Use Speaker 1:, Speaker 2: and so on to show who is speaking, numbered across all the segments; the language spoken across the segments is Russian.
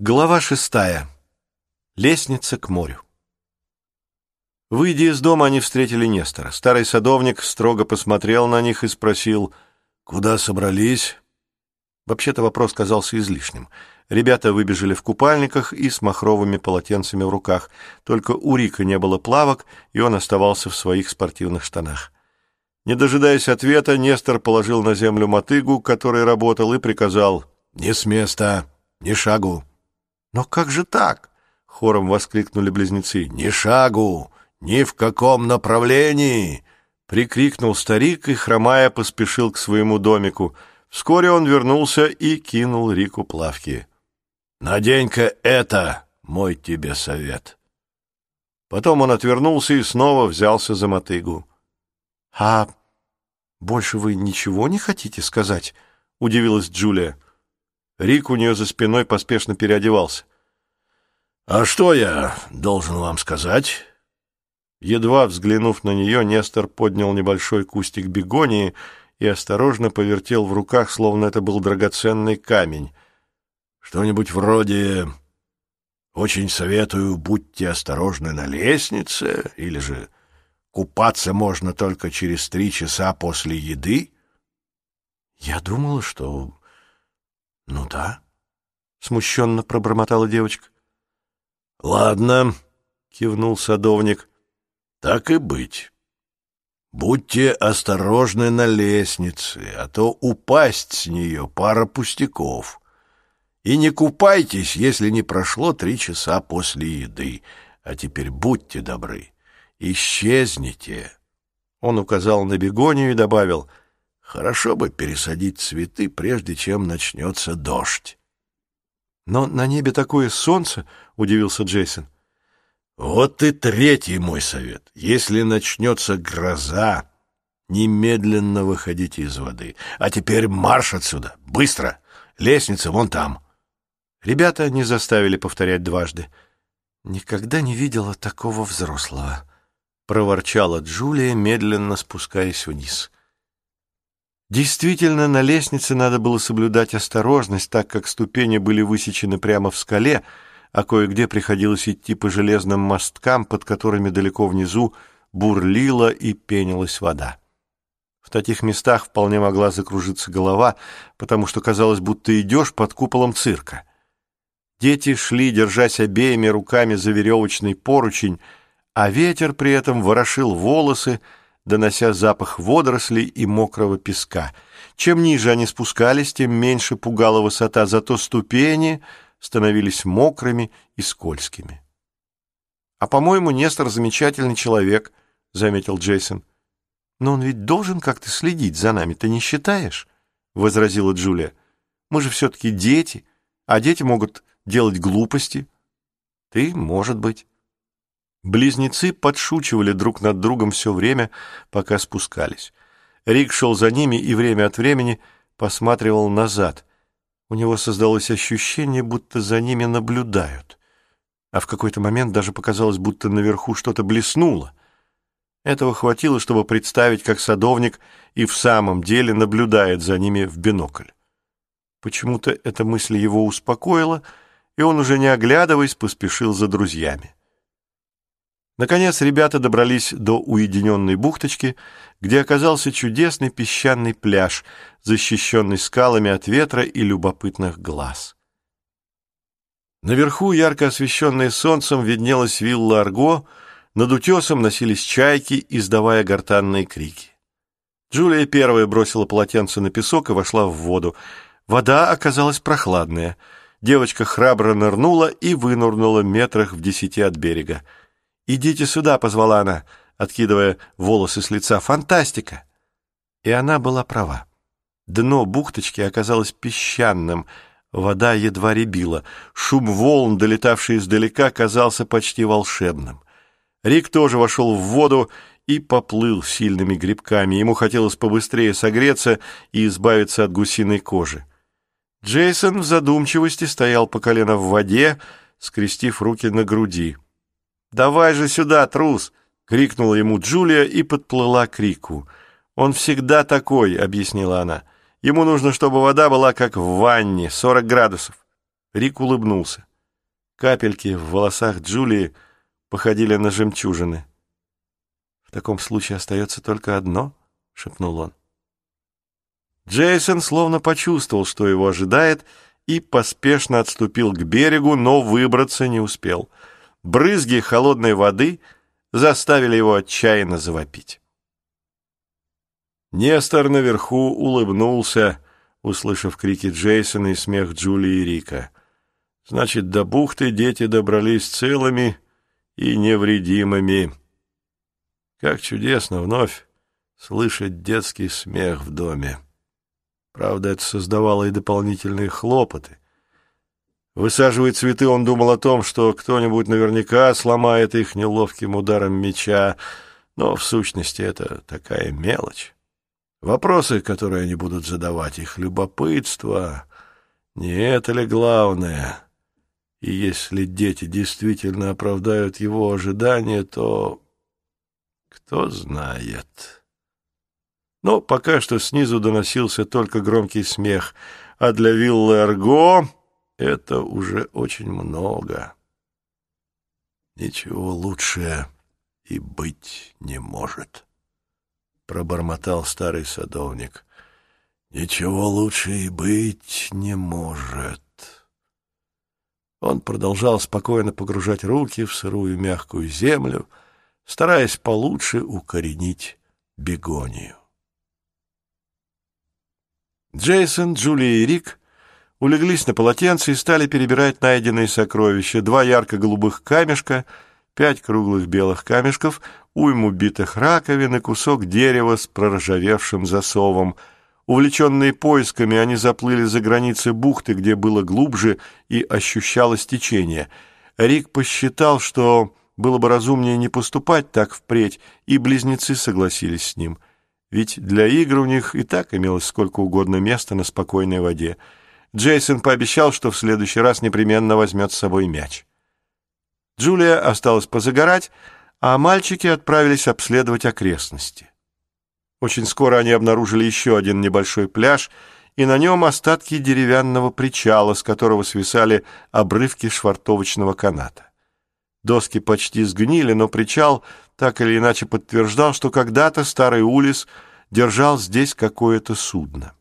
Speaker 1: Глава шестая. Лестница к морю. Выйдя из дома, они встретили Нестора. Старый садовник строго посмотрел на них и спросил, «Куда собрались?» Вообще-то вопрос казался излишним. Ребята выбежали в купальниках и с махровыми полотенцами в руках. Только у Рика не было плавок, и он оставался в своих спортивных штанах. Не дожидаясь ответа, Нестор положил на землю мотыгу, который работал, и приказал, «Не с места, ни шагу».
Speaker 2: «Но как же так?» — хором воскликнули близнецы.
Speaker 1: «Ни шагу! Ни в каком направлении!» — прикрикнул старик и, хромая, поспешил к своему домику. Вскоре он вернулся и кинул Рику плавки. «Надень-ка это, мой тебе совет!» Потом он отвернулся и снова взялся за мотыгу.
Speaker 2: «А больше вы ничего не хотите сказать?» — удивилась Джулия.
Speaker 1: Рик у нее за спиной поспешно переодевался. «А что я должен вам сказать?» Едва взглянув на нее, Нестор поднял небольшой кустик бегонии и осторожно повертел в руках, словно это был драгоценный камень. «Что-нибудь вроде «Очень советую, будьте осторожны на лестнице» или же «Купаться можно только через три часа после еды»?»
Speaker 2: «Я думала, что «Ну да», — смущенно пробормотала девочка.
Speaker 1: «Ладно», — кивнул садовник, — «так и быть. Будьте осторожны на лестнице, а то упасть с нее пара пустяков. И не купайтесь, если не прошло три часа после еды. А теперь будьте добры, исчезните». Он указал на бегонию и добавил — Хорошо бы пересадить цветы, прежде чем начнется дождь.
Speaker 2: Но на небе такое солнце, — удивился Джейсон.
Speaker 1: Вот и третий мой совет. Если начнется гроза, немедленно выходите из воды. А теперь марш отсюда, быстро. Лестница вон там.
Speaker 2: Ребята не заставили повторять дважды. Никогда не видела такого взрослого, — проворчала Джулия, медленно спускаясь вниз. — Действительно, на лестнице надо было соблюдать осторожность, так как ступени были высечены прямо в скале, а кое-где приходилось идти по железным мосткам, под которыми далеко внизу бурлила и пенилась вода. В таких местах вполне могла закружиться голова, потому что казалось, будто идешь под куполом цирка. Дети шли, держась обеими руками за веревочный поручень, а ветер при этом ворошил волосы, донося запах водорослей и мокрого песка. Чем ниже они спускались, тем меньше пугала высота, зато ступени становились мокрыми и скользкими. «А, по-моему, Нестор замечательный человек», — заметил Джейсон. «Но он ведь должен как-то следить за нами, ты не считаешь?» — возразила Джулия. «Мы же все-таки дети, а дети могут делать глупости». «Ты, может быть». Близнецы подшучивали друг над другом все время, пока спускались. Рик шел за ними и время от времени посматривал назад. У него создалось ощущение, будто за ними наблюдают. А в какой-то момент даже показалось, будто наверху что-то блеснуло. Этого хватило, чтобы представить, как садовник и в самом деле наблюдает за ними в бинокль. Почему-то эта мысль его успокоила, и он, уже не оглядываясь, поспешил за друзьями. Наконец ребята добрались до уединенной бухточки, где оказался чудесный песчаный пляж, защищенный скалами от ветра и любопытных глаз. Наверху, ярко освещенная солнцем, виднелась вилла Арго, над утесом носились чайки, издавая гортанные крики. Джулия первая бросила полотенце на песок и вошла в воду. Вода оказалась прохладная. Девочка храбро нырнула и вынырнула метрах в десяти от берега. «Идите сюда», — позвала она, откидывая волосы с лица. «Фантастика!» И она была права. Дно бухточки оказалось песчаным, вода едва рябила, шум волн, долетавший издалека, казался почти волшебным. Рик тоже вошел в воду и поплыл сильными грибками. Ему хотелось побыстрее согреться и избавиться от гусиной кожи. Джейсон в задумчивости стоял по колено в воде, скрестив руки на груди. «Давай же сюда, трус!» — крикнула ему Джулия и подплыла к Рику. «Он всегда такой», — объяснила она. «Ему нужно, чтобы вода была как в ванне, сорок градусов». Рик улыбнулся. Капельки в волосах Джулии походили на жемчужины. «В таком случае остается только одно», — шепнул он. Джейсон словно почувствовал, что его ожидает, и поспешно отступил к берегу, но выбраться не успел. Брызги холодной воды заставили его отчаянно завопить. Нестор наверху улыбнулся, услышав крики Джейсона и смех Джулии и Рика. Значит, до бухты дети добрались целыми и невредимыми. Как чудесно вновь слышать детский смех в доме. Правда, это создавало и дополнительные хлопоты. Высаживая цветы, он думал о том, что кто-нибудь наверняка сломает их неловким ударом меча, но в сущности это такая мелочь. Вопросы, которые они будут задавать, их любопытство, не это ли главное? И если дети действительно оправдают его ожидания, то кто знает... Но пока что снизу доносился только громкий смех, а для виллы Арго это уже очень много. Ничего лучше и быть не может, — пробормотал старый садовник. Ничего лучше и быть не может. Он продолжал спокойно погружать руки в сырую мягкую землю, стараясь получше укоренить бегонию. Джейсон, Джулия и Рик улеглись на полотенце и стали перебирать найденные сокровища. Два ярко-голубых камешка, пять круглых белых камешков, уйму битых раковин и кусок дерева с проржавевшим засовом. Увлеченные поисками, они заплыли за границы бухты, где было глубже и ощущалось течение. Рик посчитал, что было бы разумнее не поступать так впредь, и близнецы согласились с ним — ведь для игр у них и так имелось сколько угодно места на спокойной воде. Джейсон пообещал, что в следующий раз непременно возьмет с собой мяч. Джулия осталась позагорать, а мальчики отправились обследовать окрестности. Очень скоро они обнаружили еще один небольшой пляж, и на нем остатки деревянного причала, с которого свисали обрывки швартовочного каната. Доски почти сгнили, но причал так или иначе подтверждал, что когда-то старый Улис держал здесь какое-то судно.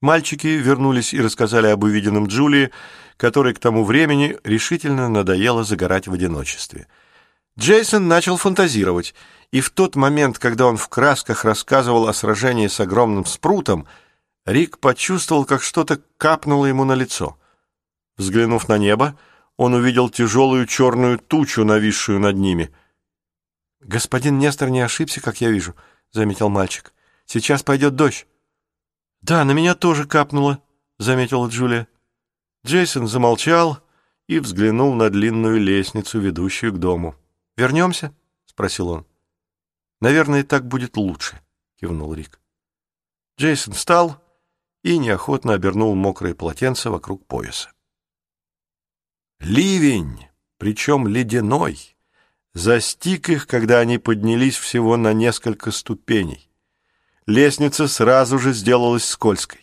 Speaker 2: Мальчики вернулись и рассказали об увиденном Джулии, которой к тому времени решительно надоело загорать в одиночестве. Джейсон начал фантазировать, и в тот момент, когда он в красках рассказывал о сражении с огромным спрутом, Рик почувствовал, как что-то капнуло ему на лицо. Взглянув на небо, он увидел тяжелую черную тучу, нависшую над ними. «Господин Нестор не ошибся, как я вижу», — заметил мальчик. «Сейчас пойдет дождь». «Да, на меня тоже капнуло», — заметила Джулия. Джейсон замолчал и взглянул на длинную лестницу, ведущую к дому. «Вернемся?» — спросил он. «Наверное, так будет лучше», — кивнул Рик. Джейсон встал и неохотно обернул мокрое полотенце вокруг пояса. Ливень, причем ледяной, застиг их, когда они поднялись всего на несколько ступеней. Лестница сразу же сделалась скользкой.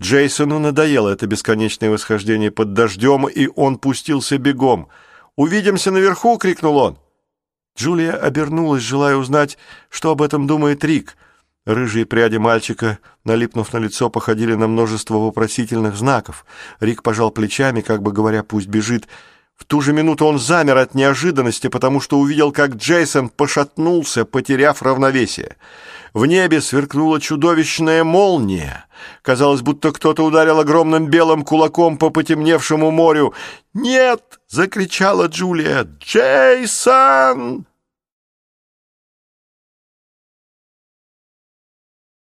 Speaker 2: Джейсону надоело это бесконечное восхождение под дождем, и он пустился бегом. «Увидимся наверху!» — крикнул он. Джулия обернулась, желая узнать, что об этом думает Рик. Рыжие пряди мальчика, налипнув на лицо, походили на множество вопросительных знаков. Рик пожал плечами, как бы говоря, пусть бежит, — в ту же минуту он замер от неожиданности, потому что увидел, как Джейсон пошатнулся, потеряв равновесие. В небе сверкнула чудовищная молния. Казалось, будто кто-то ударил огромным белым кулаком по потемневшему морю. «Нет!» — закричала Джулия. «Джейсон!»